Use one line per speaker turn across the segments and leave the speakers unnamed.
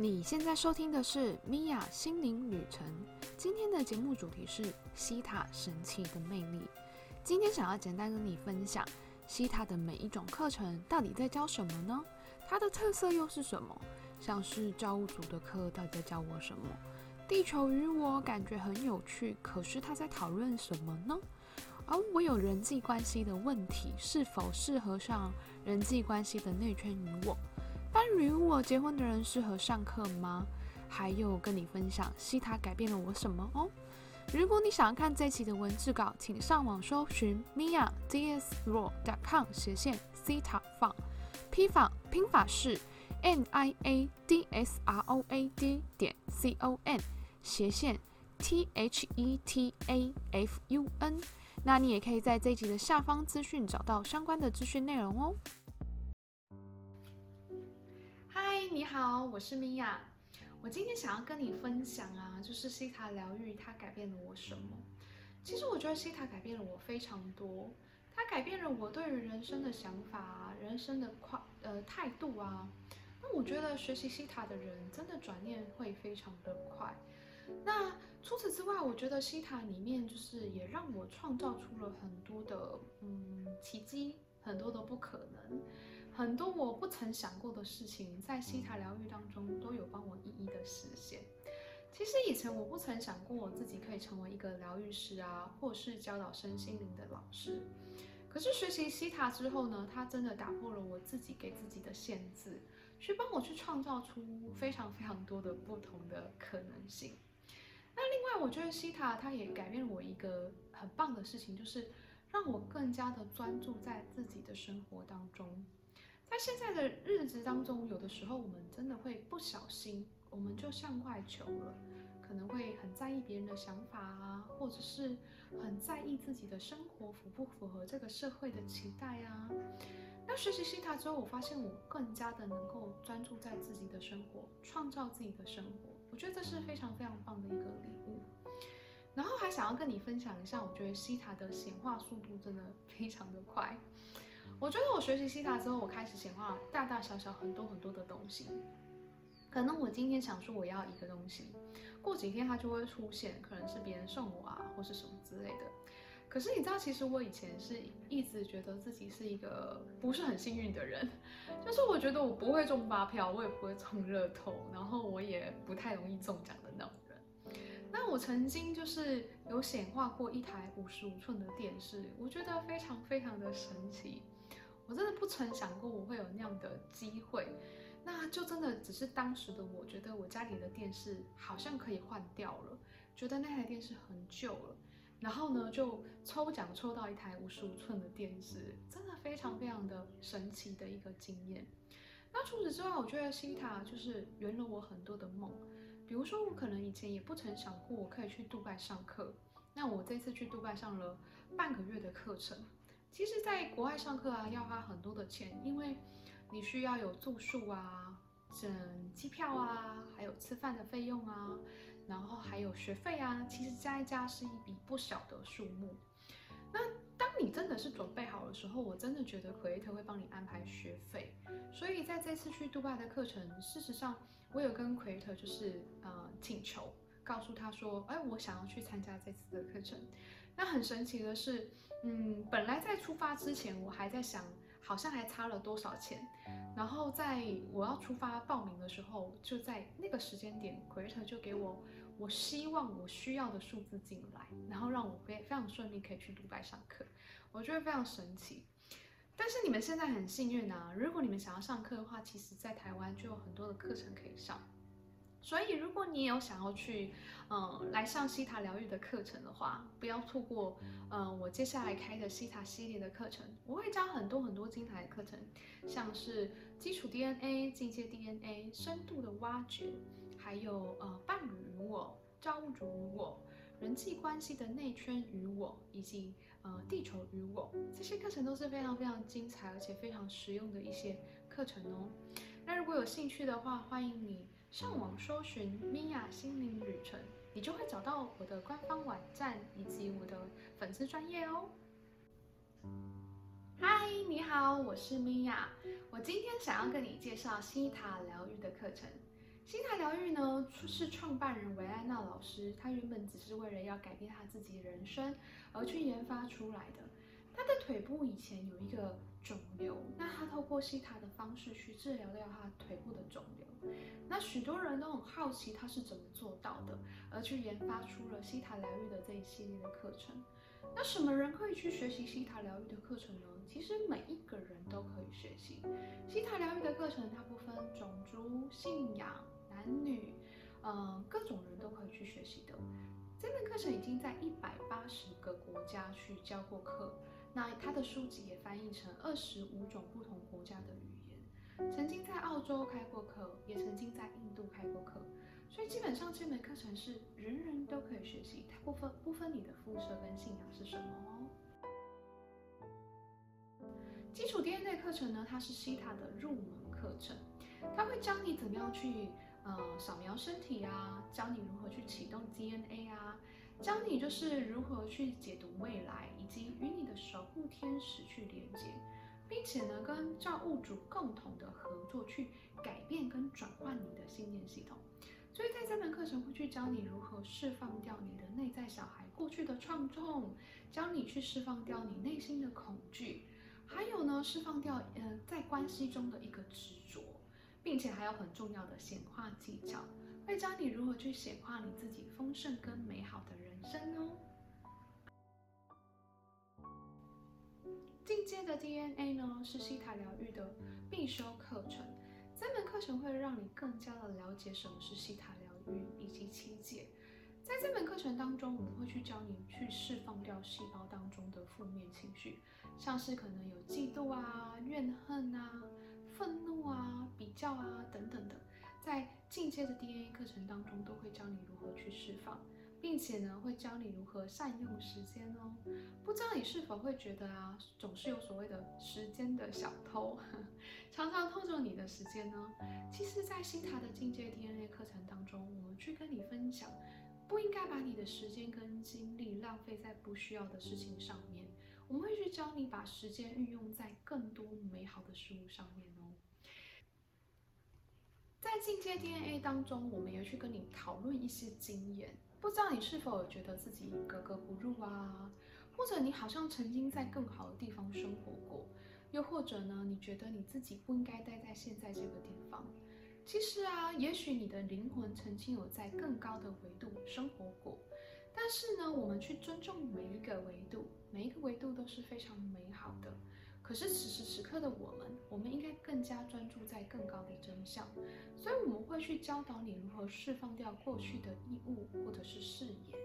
你现在收听的是米娅心灵旅程。今天的节目主题是西塔神奇的魅力。今天想要简单跟你分享西塔的每一种课程到底在教什么呢？它的特色又是什么？像是造物主的课到底在教我什么？地球与我感觉很有趣，可是他在讨论什么呢？而我有人际关系的问题，是否适合上人际关系的内圈与我？伴侣与我结婚的人适合上课吗？还有跟你分享西塔改变了我什么哦？如果你想要看这期的文字稿，请上网搜寻 mia ds raw dot com 斜线西塔放，拼法拼法是 n i a d s r o a d 点 c o n 斜线 t h e t a f u n。那你也可以在这一集的下方资讯找到相关的资讯内容哦。好，我是米娅。我今天想要跟你分享啊，就是西塔疗愈它改变了我什么？其实我觉得西塔改变了我非常多，它改变了我对于人生的想法啊，人生的快呃态度啊。那我觉得学习西塔的人真的转念会非常的快。那除此之外，我觉得西塔里面就是也让我创造出了很多的嗯奇迹，很多的不可能。很多我不曾想过的事情，在西塔疗愈当中都有帮我一一的实现。其实以前我不曾想过我自己可以成为一个疗愈师啊，或是教导身心灵的老师。可是学习西塔之后呢，它真的打破了我自己给自己的限制，去帮我去创造出非常非常多的不同的可能性。那另外，我觉得西塔它也改变了我一个很棒的事情，就是让我更加的专注在自己的生活当中。在现在的日子当中，有的时候我们真的会不小心，我们就向外求了，可能会很在意别人的想法啊，或者是很在意自己的生活符不符合这个社会的期待啊。那学习西塔之后，我发现我更加的能够专注在自己的生活，创造自己的生活。我觉得这是非常非常棒的一个礼物。然后还想要跟你分享一下，我觉得西塔的显化速度真的非常的快。我觉得我学习西塔之后，我开始显化大大小小很多很多的东西。可能我今天想说我要一个东西，过几天它就会出现，可能是别人送我啊，或是什么之类的。可是你知道，其实我以前是一直觉得自己是一个不是很幸运的人，就是我觉得我不会中发票，我也不会中热透，然后我也不太容易中奖的那种人。那我曾经就是有显化过一台五十五寸的电视，我觉得非常非常的神奇。我真的不曾想过我会有那样的机会，那就真的只是当时的我觉得我家里的电视好像可以换掉了，觉得那台电视很旧了，然后呢就抽奖抽到一台五十五寸的电视，真的非常非常的神奇的一个经验。那除此之外，我觉得西塔就是圆了我很多的梦，比如说我可能以前也不曾想过我可以去杜拜上课，那我这次去杜拜上了半个月的课程。其实，在国外上课啊，要花很多的钱，因为你需要有住宿啊、整机票啊，还有吃饭的费用啊，然后还有学费啊，其实加一加是一笔不小的数目。那当你真的是准备好的时候，我真的觉得 Creator 会帮你安排学费。所以在这次去杜拜的课程，事实上我有跟 Creator 就是呃请求，告诉他说，哎，我想要去参加这次的课程。那很神奇的是，嗯，本来在出发之前，我还在想，好像还差了多少钱。然后在我要出发报名的时候，就在那个时间点，Creator 就给我我希望我需要的数字进来，然后让我非非常顺利可以去独白上课，我觉得非常神奇。但是你们现在很幸运啊，如果你们想要上课的话，其实在台湾就有很多的课程可以上。所以，如果你有想要去，嗯，来上西塔疗愈的课程的话，不要错过，嗯，我接下来开的西塔系列的课程，我会教很多很多精彩的课程，像是基础 DNA、进阶 DNA、深度的挖掘，还有呃伴侣与我、造物主与我、人际关系的内圈与我，以及呃地球与我，这些课程都是非常非常精彩而且非常实用的一些课程哦。那如果有兴趣的话，欢迎你。上网搜寻米娅心灵旅程，你就会找到我的官方网站以及我的粉丝专业哦。嗨，你好，我是米娅。我今天想要跟你介绍西塔疗愈的课程。西塔疗愈呢，是创办人维安娜老师，他原本只是为了要改变他自己人生而去研发出来的。他的腿部以前有一个肿瘤，那他透过西塔的方式去治疗掉他腿部的肿瘤。那许多人都很好奇他是怎么做到的，而去研发出了西塔疗愈的这一系列的课程。那什么人可以去学习西塔疗愈的课程呢？其实每一个人都可以学习西塔疗愈的课程，它不分种族、信仰。男女，嗯，各种人都可以去学习的。这门课程已经在一百八十个国家去教过课，那他的书籍也翻译成二十五种不同国家的语言。曾经在澳洲开过课，也曾经在印度开过课，所以基本上这门课程是人人都可以学习，它不分不分你的肤色跟信仰是什么哦。基础 DNA 课程呢，它是西塔的入门课程，它会教你怎么样去。呃，扫描身体啊，教你如何去启动 DNA 啊，教你就是如何去解读未来，以及与你的守护天使去连接，并且呢，跟造物主共同的合作去改变跟转换你的信念系统。所以在这门课程会去教你如何释放掉你的内在小孩过去的创痛，教你去释放掉你内心的恐惧，还有呢，释放掉呃在关系中的一个执着。并且还有很重要的显化技巧，会教你如何去显化你自己丰盛跟美好的人生哦。进阶的 DNA 呢，是西塔疗愈的必修课程。这门课程会让你更加的了解什么是西塔疗愈以及七界。在这门课程当中，我们会去教你去释放掉细胞当中的负面情绪，像是可能有嫉妒啊、怨恨啊。愤怒啊，比较啊，等等的，在进阶的 DNA 课程当中，都会教你如何去释放，并且呢，会教你如何善用时间哦。不知道你是否会觉得啊，总是有所谓的时间的小偷，常常偷走你的时间呢？其实，在新塔的进阶 DNA 课程当中，我们去跟你分享，不应该把你的时间跟精力浪费在不需要的事情上面。我们会去教你把时间运用在更多美好的事物上面哦。在进阶 DNA 当中，我们也去跟你讨论一些经验。不知道你是否有觉得自己格格不入啊？或者你好像曾经在更好的地方生活过？又或者呢，你觉得你自己不应该待在现在这个地方？其实啊，也许你的灵魂曾经有在更高的维度生活过。但是呢，我们去尊重每一个维度，每一个维度都是非常美好的。可是此时此刻的我们，我们应该更加专注在更高的真相。所以我们会去教导你如何释放掉过去的义务或者是誓言，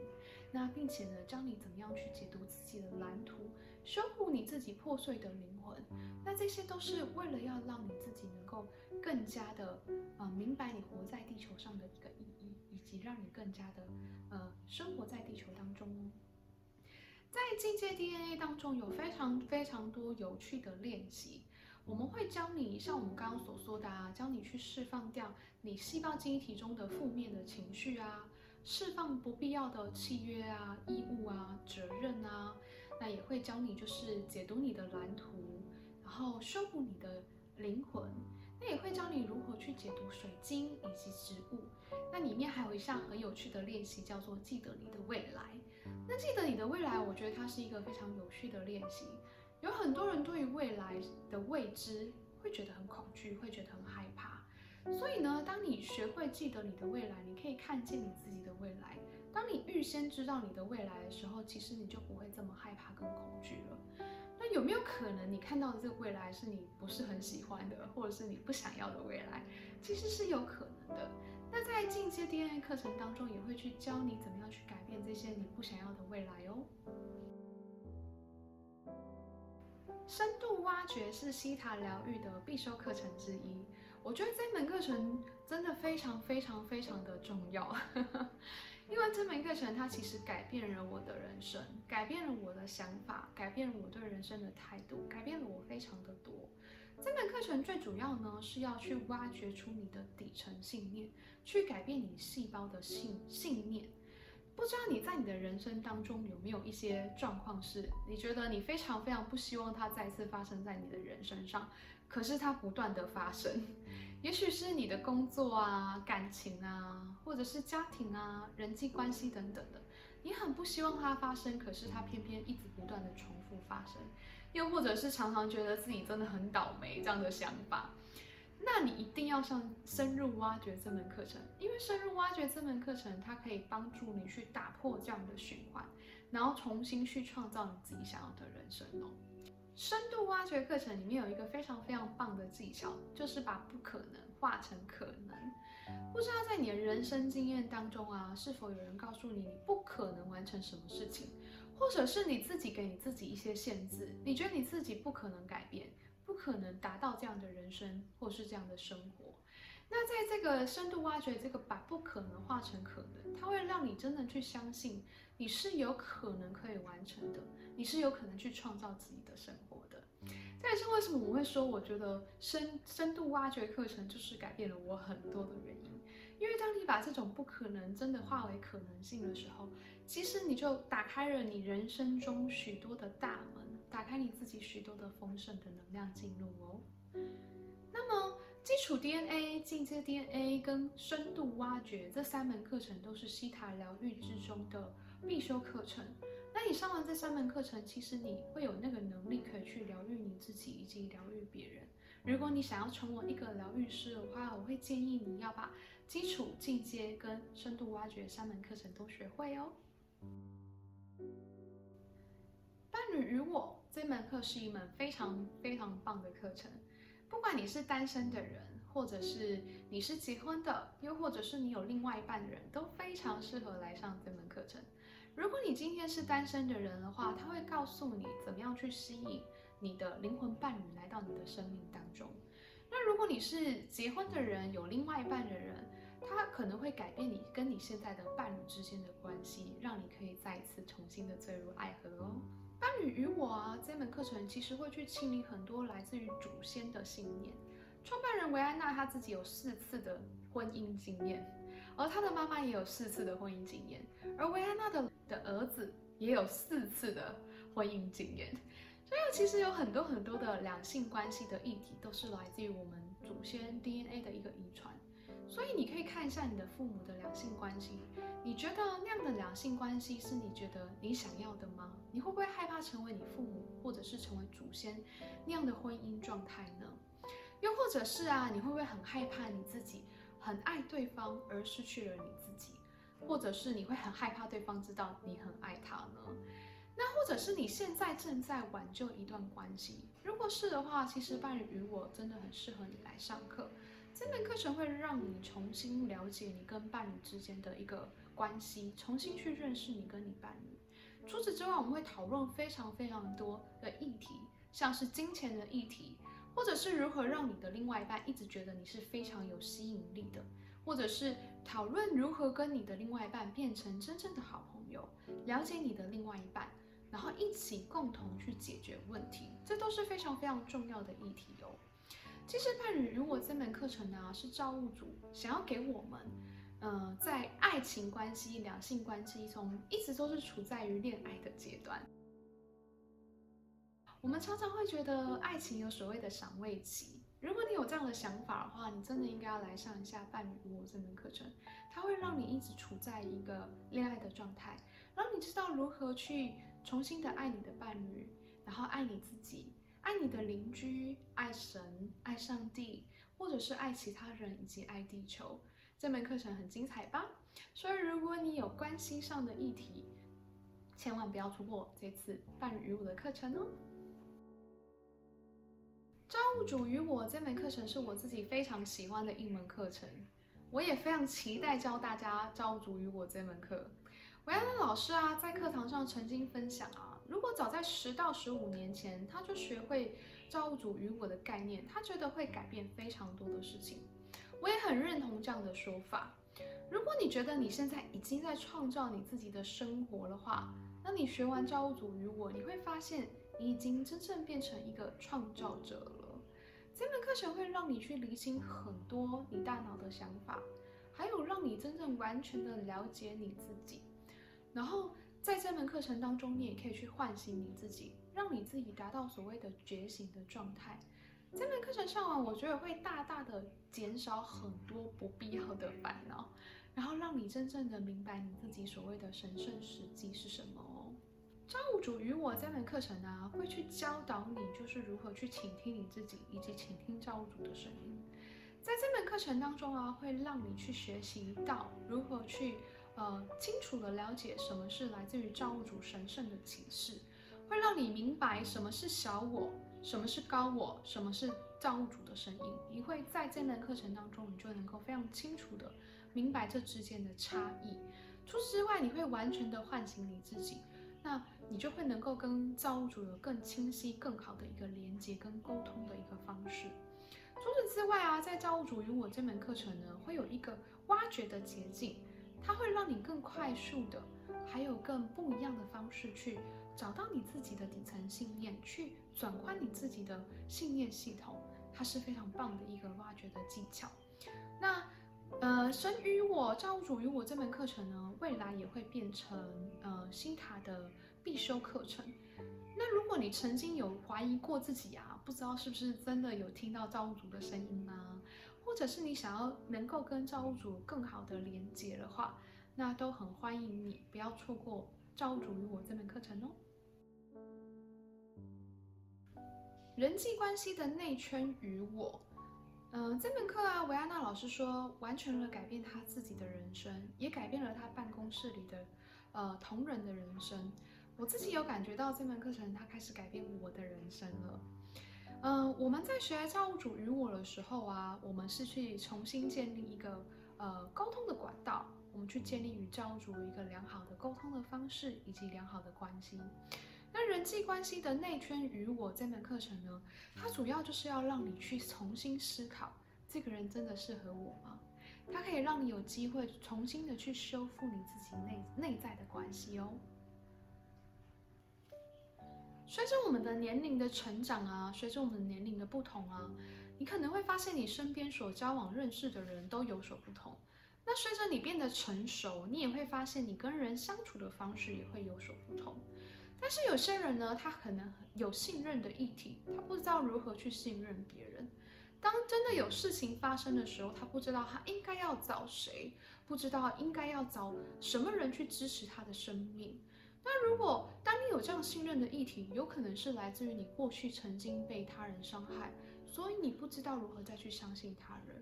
那并且呢，教你怎么样去解读自己的蓝图，修复你自己破碎的灵魂。那这些都是为了要让你自己能够更加的呃明白你活在地球上的一个意义，以及让你更加的。呃，生活在地球当中，在进阶 DNA 当中有非常非常多有趣的练习，我们会教你像我们刚刚所说的啊，教你去释放掉你细胞记忆体中的负面的情绪啊，释放不必要的契约啊、义务啊、责任啊，那也会教你就是解读你的蓝图，然后修补你的灵魂。那也会教你如何去解读水晶以及植物。那里面还有一项很有趣的练习，叫做记得你的未来。那记得你的未来，我觉得它是一个非常有趣的练习。有很多人对于未来的未知会觉得很恐惧，会觉得很害怕。所以呢，当你学会记得你的未来，你可以看见你自己的未来。当你预先知道你的未来的时候，其实你就不会这么害怕跟恐惧了。那有没有可能你看到的这个未来是你不是很喜欢的，或者是你不想要的未来？其实是有可能的。那在进阶 DNA 课程当中，也会去教你怎么样去改变这些你不想要的未来哦。深度挖掘是西塔疗愈的必修课程之一，我觉得这门课程真的非常非常非常的重要。因为这门课程，它其实改变了我的人生，改变了我的想法，改变了我对人生的态度，改变了我非常的多。这门课程最主要呢，是要去挖掘出你的底层信念，去改变你细胞的信信念。不知道你在你的人生当中有没有一些状况，是你觉得你非常非常不希望它再次发生在你的人身上，可是它不断的发生。也许是你的工作啊、感情啊，或者是家庭啊、人际关系等等的，你很不希望它发生，可是它偏偏一直不断的重复发生。又或者是常常觉得自己真的很倒霉这样的想法，那你一定要上深入挖掘这门课程，因为深入挖掘这门课程，它可以帮助你去打破这样的循环，然后重新去创造你自己想要的人生哦。深度挖掘课程里面有一个非常非常棒的技巧，就是把不可能化成可能。不知道在你的人生经验当中啊，是否有人告诉你你不可能完成什么事情？或者是你自己给你自己一些限制，你觉得你自己不可能改变，不可能达到这样的人生，或是这样的生活。那在这个深度挖掘，这个把不可能化成可能，它会让你真的去相信你是有可能可以完成的，你是有可能去创造自己的生活的。这也是为什么我会说，我觉得深深度挖掘课程就是改变了我很多的原因。因为当你把这种不可能真的化为可能性的时候，其实你就打开了你人生中许多的大门，打开你自己许多的丰盛的能量进入哦。那么，基础 DNA、进阶 DNA 跟深度挖掘这三门课程都是西塔疗愈之中的必修课程。那你上完这三门课程，其实你会有那个能力可以去疗愈你自己以及疗愈别人。如果你想要成为一个疗愈师的话，我会建议你要把基础、进阶跟深度挖掘三门课程都学会哦。伴侣与我这门课是一门非常非常棒的课程，不管你是单身的人，或者是你是结婚的，又或者是你有另外一半的人，都非常适合来上这门课程。如果你今天是单身的人的话，他会告诉你怎么样去吸引你的灵魂伴侣来到你的生命当中。那如果你是结婚的人，有另外一半的人，它可能会改变你跟你现在的伴侣之间的关系，让你可以再一次重新的坠入爱河哦。伴侣与我啊，这门课程其实会去清理很多来自于祖先的信念。创办人维安娜她自己有四次的婚姻经验，而她的妈妈也有四次的婚姻经验，而维安娜的。的儿子也有四次的婚姻经验，所以其实有很多很多的两性关系的议题都是来自于我们祖先 DNA 的一个遗传。所以你可以看一下你的父母的两性关系，你觉得那样的两性关系是你觉得你想要的吗？你会不会害怕成为你父母或者是成为祖先那样的婚姻状态呢？又或者是啊，你会不会很害怕你自己很爱对方而失去了你自己？或者是你会很害怕对方知道你很爱他呢？那或者是你现在正在挽救一段关系？如果是的话，其实伴侣与我真的很适合你来上课。这门课程会让你重新了解你跟伴侣之间的一个关系，重新去认识你跟你伴侣。除此之外，我们会讨论非常非常多的议题，像是金钱的议题，或者是如何让你的另外一半一直觉得你是非常有吸引力的。或者是讨论如何跟你的另外一半变成真正的好朋友，了解你的另外一半，然后一起共同去解决问题，这都是非常非常重要的议题哦。其实伴侣与我这门课程呢，是造物主想要给我们，呃，在爱情关系、两性关系中，一直都是处在于恋爱的阶段。我们常常会觉得爱情有所谓的赏味期。如果你有这样的想法的话，你真的应该要来上一下伴侣与我这门课程，它会让你一直处在一个恋爱的状态，让你知道如何去重新的爱你的伴侣，然后爱你自己，爱你的邻居，爱神，爱上帝，或者是爱其他人以及爱地球。这门课程很精彩吧？所以如果你有关系上的议题，千万不要错过这次伴侣与我的课程哦。造物主与我这门课程是我自己非常喜欢的一门课程，我也非常期待教大家造物主与我这门课。维安的老师啊，在课堂上曾经分享啊，如果早在十到十五年前他就学会造物主与我的概念，他觉得会改变非常多的事情。我也很认同这样的说法。如果你觉得你现在已经在创造你自己的生活的话，那你学完造物主与我，你会发现你已经真正变成一个创造者了。这门课程会让你去理清很多你大脑的想法，还有让你真正完全的了解你自己。然后在这门课程当中，你也可以去唤醒你自己，让你自己达到所谓的觉醒的状态。这门课程上完，我觉得会大大的减少很多不必要的烦恼，然后让你真正的明白你自己所谓的神圣时机是什么哦。造物主与我这门课程呢，会去教导你，就是如何去倾听你自己，以及倾听造物主的声音。在这门课程当中啊，会让你去学习到如何去呃清楚的了解什么是来自于造物主神圣的启示，会让你明白什么是小我。什么是高我？什么是造物主的声音？你会在这门课程当中，你就能够非常清楚的明白这之间的差异。除此之外，你会完全的唤醒你自己，那你就会能够跟造物主有更清晰、更好的一个连接跟沟通的一个方式。除此之外啊，在造物主与我这门课程呢，会有一个挖掘的捷径，它会让你更快速的，还有更不一样的方式去。找到你自己的底层信念，去转换你自己的信念系统，它是非常棒的一个挖掘的技巧。那，呃，神与我、造物主与我这门课程呢，未来也会变成呃新塔的必修课程。那如果你曾经有怀疑过自己啊，不知道是不是真的有听到造物主的声音呢？或者是你想要能够跟造物主更好的连接的话，那都很欢迎你，不要错过造物主与我这门课程哦。人际关系的内圈与我，嗯，这门课啊，维安娜老师说，完全了改变他自己的人生，也改变了他办公室里的呃同仁的人生。我自己有感觉到这门课程，它开始改变我的人生了。嗯，我们在学造物主与我的时候啊，我们是去重新建立一个呃沟通的管道，我们去建立与造物主一个良好的沟通的方式以及良好的关系。那人际关系的内圈与我这门课程呢，它主要就是要让你去重新思考，这个人真的适合我吗？它可以让你有机会重新的去修复你自己内内在的关系哦。随着我们的年龄的成长啊，随着我们年龄的不同啊，你可能会发现你身边所交往认识的人都有所不同。那随着你变得成熟，你也会发现你跟人相处的方式也会有所不同。但是有些人呢，他可能有信任的议题，他不知道如何去信任别人。当真的有事情发生的时候，他不知道他应该要找谁，不知道应该要找什么人去支持他的生命。那如果当你有这样信任的议题，有可能是来自于你过去曾经被他人伤害，所以你不知道如何再去相信他人。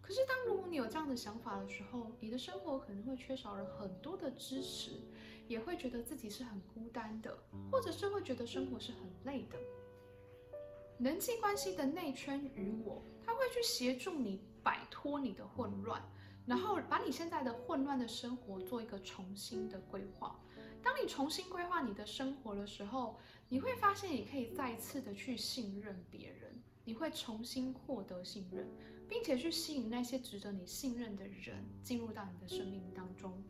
可是当如果你有这样的想法的时候，你的生活可能会缺少了很多的支持。也会觉得自己是很孤单的，或者是会觉得生活是很累的。人际关系的内圈与我，他会去协助你摆脱你的混乱，然后把你现在的混乱的生活做一个重新的规划。当你重新规划你的生活的时候，你会发现你可以再次的去信任别人，你会重新获得信任，并且去吸引那些值得你信任的人进入到你的生命当中。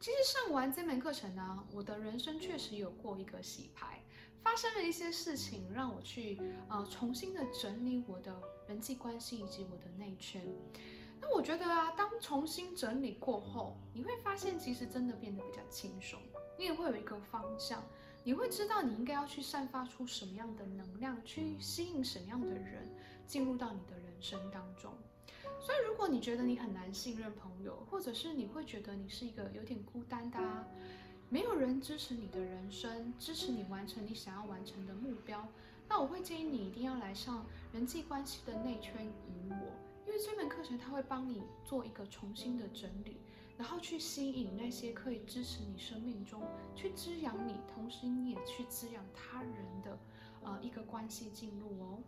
其实上完这门课程呢，我的人生确实有过一个洗牌，发生了一些事情，让我去呃重新的整理我的人际关系以及我的内圈。那我觉得啊，当重新整理过后，你会发现其实真的变得比较轻松，你也会有一个方向，你会知道你应该要去散发出什么样的能量，去吸引什么样的人进入到你的人生当中。所以，如果你觉得你很难信任朋友，或者是你会觉得你是一个有点孤单的，啊没有人支持你的人生，支持你完成你想要完成的目标，那我会建议你一定要来上人际关系的内圈与我，因为这门课程它会帮你做一个重新的整理，然后去吸引那些可以支持你生命中，去滋养你，同时你也去滋养他人的，呃，一个关系进入哦。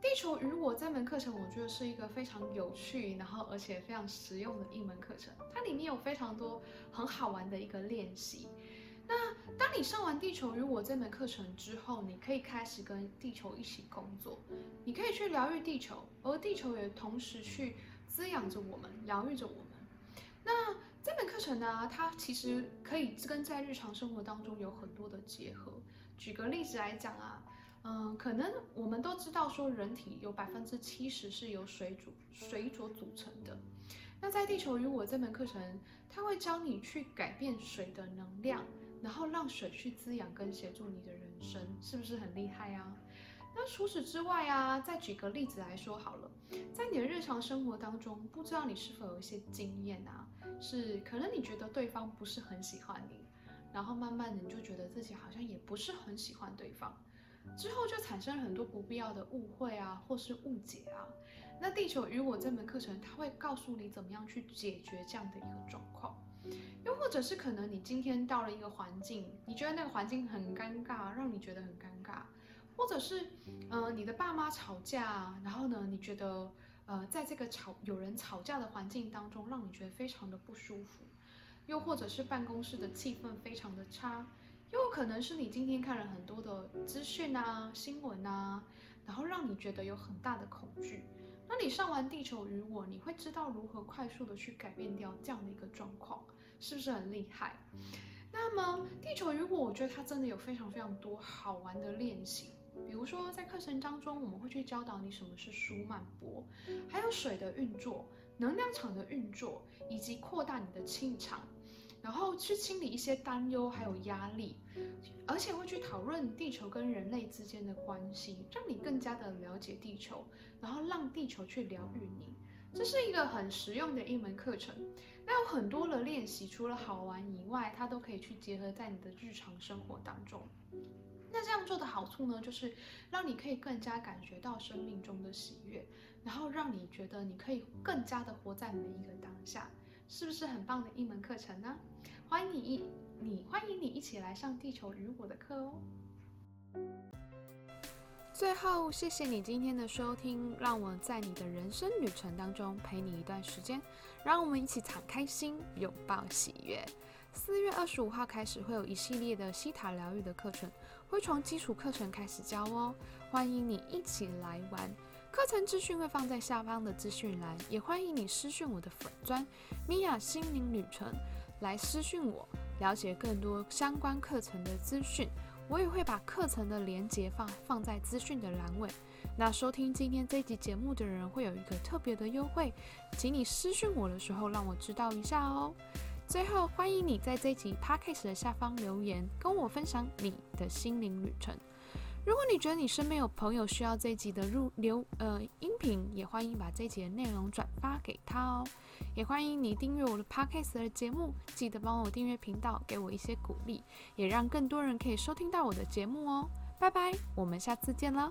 地球与我这门课程，我觉得是一个非常有趣，然后而且非常实用的一门课程。它里面有非常多很好玩的一个练习。当你上完地球与我这门课程之后，你可以开始跟地球一起工作，你可以去疗愈地球，而地球也同时去滋养着我们，疗愈着我们。那这门课程呢，它其实可以跟在日常生活当中有很多的结合。举个例子来讲啊。嗯，可能我们都知道说，人体有百分之七十是由水组水所组成的。那在《地球与我》这门课程，它会教你去改变水的能量，然后让水去滋养跟协助你的人生，是不是很厉害啊？那除此之外啊，再举个例子来说好了，在你的日常生活当中，不知道你是否有一些经验啊，是可能你觉得对方不是很喜欢你，然后慢慢的你就觉得自己好像也不是很喜欢对方，之后就产生了很多不必要的误会啊，或是误解啊。那《地球与我》这门课程，它会告诉你怎么样去解决这样的一个状况，又或者是可能你今天到了一个环境，你觉得那个环境很尴尬，让你觉得很尴尬。或者是，呃，你的爸妈吵架，然后呢，你觉得，呃，在这个吵有人吵架的环境当中，让你觉得非常的不舒服，又或者是办公室的气氛非常的差，又有可能是你今天看了很多的资讯啊、新闻啊，然后让你觉得有很大的恐惧。那你上完《地球与我》，你会知道如何快速的去改变掉这样的一个状况，是不是很厉害？那么《地球如果》，我觉得它真的有非常非常多好玩的练习。比如说，在课程当中，我们会去教导你什么是舒曼波，还有水的运作、能量场的运作，以及扩大你的气场，然后去清理一些担忧还有压力，而且会去讨论地球跟人类之间的关系，让你更加的了解地球，然后让地球去疗愈你。这是一个很实用的一门课程。那有很多的练习，除了好玩以外，它都可以去结合在你的日常生活当中。那这样做的好处呢，就是让你可以更加感觉到生命中的喜悦，然后让你觉得你可以更加的活在每一个当下，是不是很棒的一门课程呢？欢迎你你欢迎你一起来上《地球与我》的课哦。最后，谢谢你今天的收听，让我在你的人生旅程当中陪你一段时间，让我们一起敞开心，拥抱喜悦。四月二十五号开始会有一系列的西塔疗愈的课程。会从基础课程开始教哦，欢迎你一起来玩。课程资讯会放在下方的资讯栏，也欢迎你私讯我的粉砖米娅心灵旅程来私讯我，了解更多相关课程的资讯。我也会把课程的连接放放在资讯的栏尾。那收听今天这集节目的人会有一个特别的优惠，请你私讯我的时候让我知道一下哦。最后，欢迎你在这集 podcast 的下方留言，跟我分享你的心灵旅程。如果你觉得你身边有朋友需要这集的入流呃音频，也欢迎把这集的内容转发给他哦。也欢迎你订阅我的 podcast 的节目，记得帮我订阅频道，给我一些鼓励，也让更多人可以收听到我的节目哦。拜拜，我们下次见了。